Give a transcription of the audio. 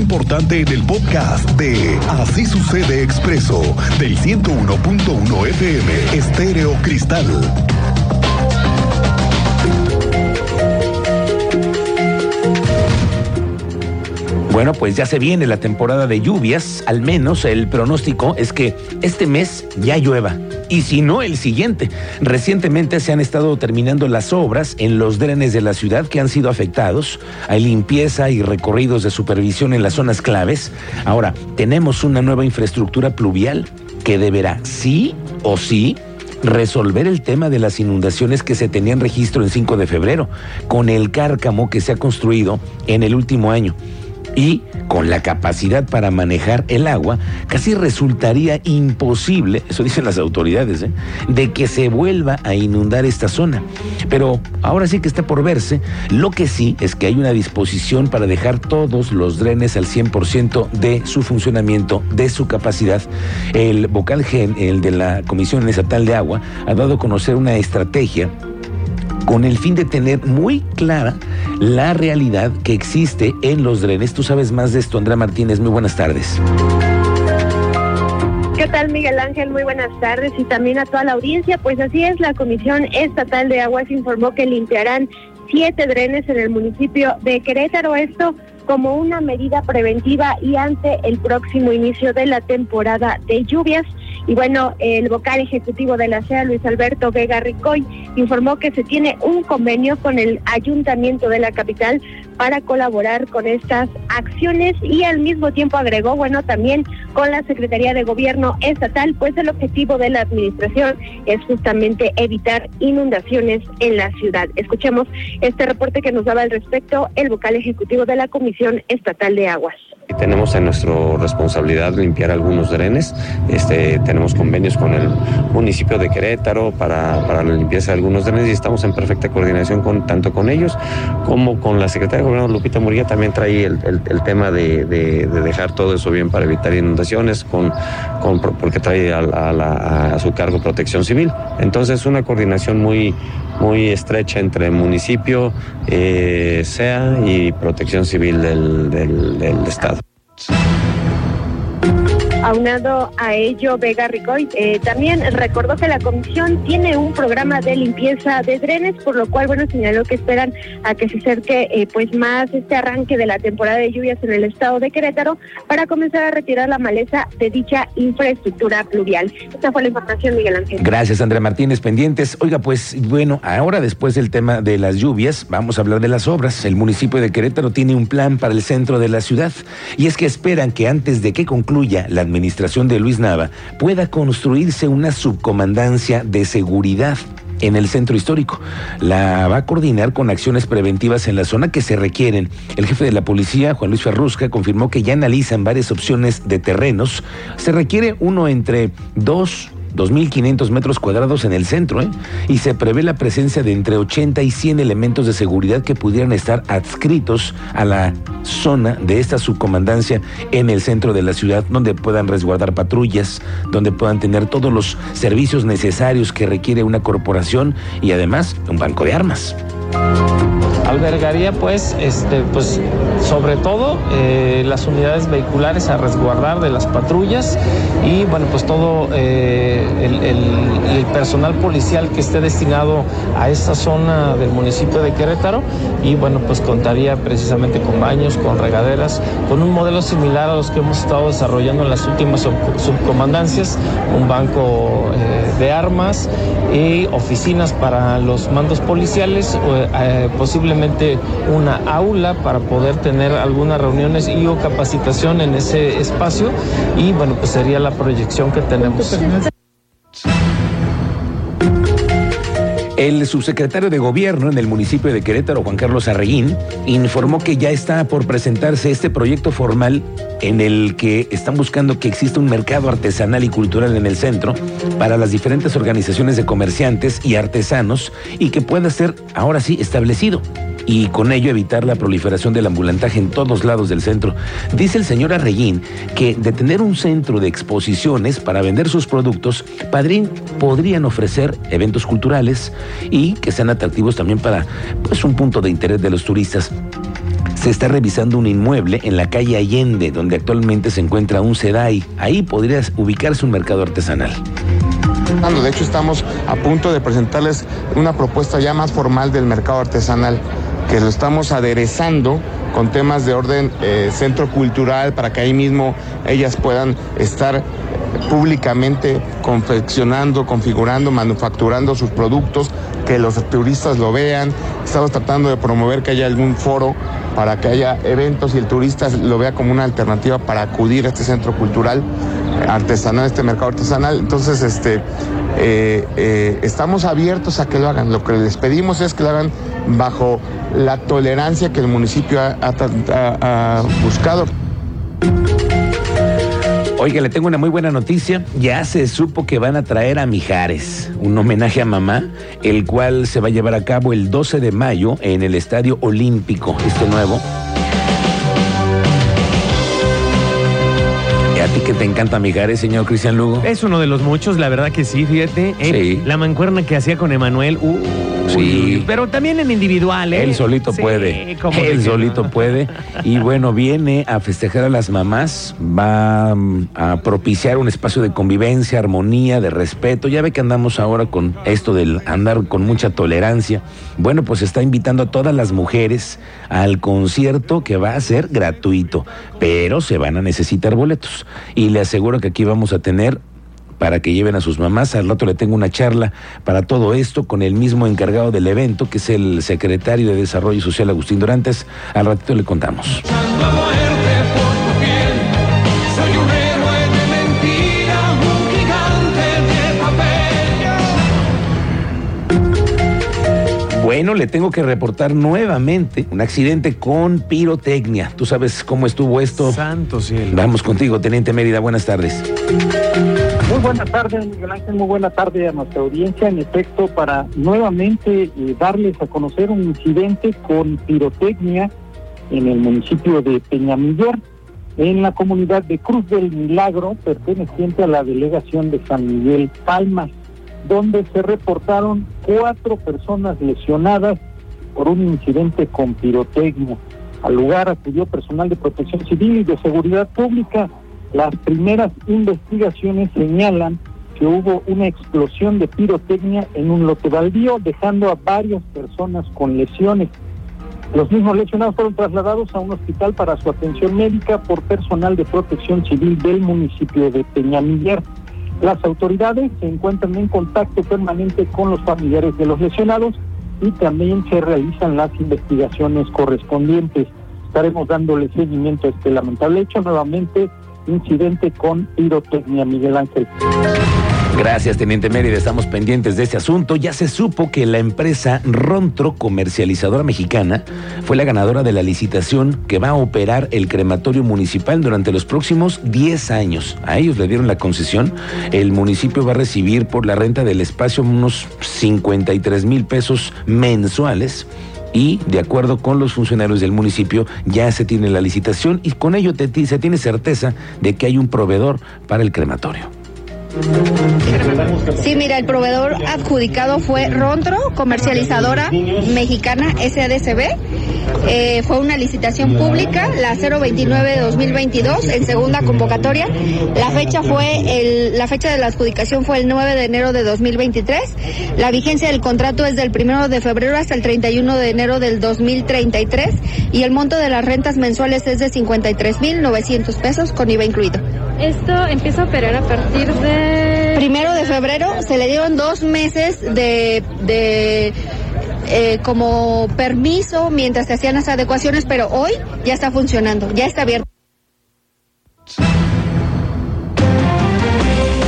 importante en el podcast de Así sucede expreso del 101.1 FM Estéreo Cristal. Bueno, pues ya se viene la temporada de lluvias, al menos el pronóstico es que este mes ya llueva y si no el siguiente. Recientemente se han estado terminando las obras en los drenes de la ciudad que han sido afectados. Hay limpieza y recorridos de supervisión en las zonas claves. Ahora, tenemos una nueva infraestructura pluvial que deberá sí o sí resolver el tema de las inundaciones que se tenían registro en 5 de febrero, con el cárcamo que se ha construido en el último año y con la capacidad para manejar el agua, casi resultaría imposible, eso dicen las autoridades, ¿eh? de que se vuelva a inundar esta zona. Pero ahora sí que está por verse. Lo que sí es que hay una disposición para dejar todos los drenes al 100% de su funcionamiento, de su capacidad. El vocal gen, el de la Comisión Estatal de Agua, ha dado a conocer una estrategia con el fin de tener muy clara la realidad que existe en los drenes. Tú sabes más de esto, Andrea Martínez. Muy buenas tardes. ¿Qué tal, Miguel Ángel? Muy buenas tardes y también a toda la audiencia. Pues así es, la Comisión Estatal de Aguas informó que limpiarán siete drenes en el municipio de Querétaro. Esto como una medida preventiva y ante el próximo inicio de la temporada de lluvias. Y bueno, el vocal ejecutivo de la CEA, Luis Alberto Vega Ricoy, informó que se tiene un convenio con el ayuntamiento de la capital para colaborar con estas acciones y al mismo tiempo agregó, bueno, también con la Secretaría de Gobierno Estatal, pues el objetivo de la administración es justamente evitar inundaciones en la ciudad. Escuchemos este reporte que nos daba al respecto el vocal ejecutivo de la Comisión Estatal de Aguas. Tenemos en nuestra responsabilidad limpiar algunos drenes. Este, tenemos convenios con el municipio de Querétaro para, para la limpieza de algunos drenes y estamos en perfecta coordinación con, tanto con ellos como con la Secretaría de Gobierno Lupita Murilla. También trae el, el, tema de, de, dejar todo eso bien para evitar inundaciones, con, con porque trae a, a, a su cargo protección civil. Entonces, una coordinación muy, muy estrecha entre municipio, eh, SEA y protección civil del, del, del Estado. Aunado a ello, Vega Ricoy eh, también recordó que la comisión tiene un programa de limpieza de drenes, por lo cual, bueno, señaló que esperan a que se acerque eh, pues más este arranque de la temporada de lluvias en el estado de Querétaro para comenzar a retirar la maleza de dicha infraestructura pluvial. Esta fue la información, Miguel Ángel. Gracias, Andrea Martínez. Pendientes. Oiga, pues bueno, ahora después del tema de las lluvias, vamos a hablar de las obras. El municipio de Querétaro tiene un plan para el centro de la ciudad y es que esperan que antes de que concluya la administración de Luis Nava pueda construirse una subcomandancia de seguridad en el centro histórico. La va a coordinar con acciones preventivas en la zona que se requieren. El jefe de la policía, Juan Luis Ferrusca, confirmó que ya analizan varias opciones de terrenos. Se requiere uno entre dos 2.500 metros cuadrados en el centro, ¿eh? y se prevé la presencia de entre 80 y 100 elementos de seguridad que pudieran estar adscritos a la zona de esta subcomandancia en el centro de la ciudad, donde puedan resguardar patrullas, donde puedan tener todos los servicios necesarios que requiere una corporación y además un banco de armas albergaría pues, este, pues sobre todo eh, las unidades vehiculares a resguardar de las patrullas y bueno pues todo eh, el, personal policial que esté destinado a esta zona del municipio de Querétaro y bueno pues contaría precisamente con baños, con regaderas, con un modelo similar a los que hemos estado desarrollando en las últimas subcomandancias, un banco eh, de armas y oficinas para los mandos policiales, posiblemente una aula para poder tener algunas reuniones y o capacitación en ese espacio y bueno, pues sería la proyección que tenemos. El subsecretario de Gobierno en el municipio de Querétaro, Juan Carlos Arreguín, informó que ya está por presentarse este proyecto formal en el que están buscando que exista un mercado artesanal y cultural en el centro para las diferentes organizaciones de comerciantes y artesanos y que pueda ser ahora sí establecido y con ello evitar la proliferación del ambulantaje en todos lados del centro. Dice el señor Arreguín que de tener un centro de exposiciones para vender sus productos, Padrín podrían ofrecer eventos culturales y que sean atractivos también para pues un punto de interés de los turistas se está revisando un inmueble en la calle Allende, donde actualmente se encuentra un SEDAI. Ahí podría ubicarse un mercado artesanal. De hecho, estamos a punto de presentarles una propuesta ya más formal del mercado artesanal, que lo estamos aderezando con temas de orden eh, centro cultural para que ahí mismo ellas puedan estar públicamente confeccionando, configurando, manufacturando sus productos, que los turistas lo vean. Estamos tratando de promover que haya algún foro para que haya eventos y el turista lo vea como una alternativa para acudir a este centro cultural artesanal, este mercado artesanal. Entonces, este, eh, eh, estamos abiertos a que lo hagan. Lo que les pedimos es que lo hagan bajo la tolerancia que el municipio ha buscado. Oiga, le tengo una muy buena noticia. Ya se supo que van a traer a Mijares, un homenaje a mamá, el cual se va a llevar a cabo el 12 de mayo en el Estadio Olímpico, este nuevo. Que te encanta Mijares, señor Cristian Lugo? Es uno de los muchos, la verdad que sí, fíjate. sí. La mancuerna que hacía con Emanuel. Uh, sí. Pero también en individual, ¿eh? Él solito puede. Él solito puede. Y bueno, viene a festejar a las mamás, va mm, a propiciar un espacio de convivencia, armonía, de respeto. Ya ve que andamos ahora con esto del andar con mucha tolerancia. Bueno, pues está invitando a todas las mujeres al concierto que va a ser gratuito, pero se van a necesitar boletos y le aseguro que aquí vamos a tener para que lleven a sus mamás. Al rato le tengo una charla para todo esto con el mismo encargado del evento, que es el secretario de Desarrollo Social, Agustín Durantes. Al ratito le contamos. Bueno, le tengo que reportar nuevamente un accidente con pirotecnia. ¿Tú sabes cómo estuvo esto? Santo cielo. Vamos contigo, Teniente Mérida. Buenas tardes. Muy buenas tardes, Miguel Ángel. Muy buena tarde a nuestra audiencia. En efecto, para nuevamente eh, darles a conocer un incidente con pirotecnia en el municipio de Peñamiller, en la comunidad de Cruz del Milagro, perteneciente a la delegación de San Miguel Palmas donde se reportaron cuatro personas lesionadas por un incidente con pirotecnia. Al lugar acudió personal de protección civil y de seguridad pública. Las primeras investigaciones señalan que hubo una explosión de pirotecnia en un lote baldío, dejando a varias personas con lesiones. Los mismos lesionados fueron trasladados a un hospital para su atención médica por personal de protección civil del municipio de Peñamiller. Las autoridades se encuentran en contacto permanente con los familiares de los lesionados y también se realizan las investigaciones correspondientes. Estaremos dándole seguimiento a este lamentable hecho, nuevamente incidente con pirotecnia Miguel Ángel. Gracias, Teniente Mérida. Estamos pendientes de este asunto. Ya se supo que la empresa Rontro, comercializadora mexicana, fue la ganadora de la licitación que va a operar el crematorio municipal durante los próximos 10 años. A ellos le dieron la concesión. El municipio va a recibir por la renta del espacio unos 53 mil pesos mensuales y de acuerdo con los funcionarios del municipio ya se tiene la licitación y con ello se tiene certeza de que hay un proveedor para el crematorio. Sí, mira, el proveedor adjudicado fue Rontro, comercializadora mexicana SADCB. Eh, fue una licitación pública, la 029 de 2022, en segunda convocatoria. La fecha fue el, la fecha de la adjudicación fue el 9 de enero de 2023. La vigencia del contrato es del 1 de febrero hasta el 31 de enero del 2033 y el monto de las rentas mensuales es de 53.900 pesos con IVA incluido. Esto empieza a operar a partir de... Primero de febrero se le dieron dos meses de, de eh, como permiso mientras se hacían las adecuaciones, pero hoy ya está funcionando, ya está abierto.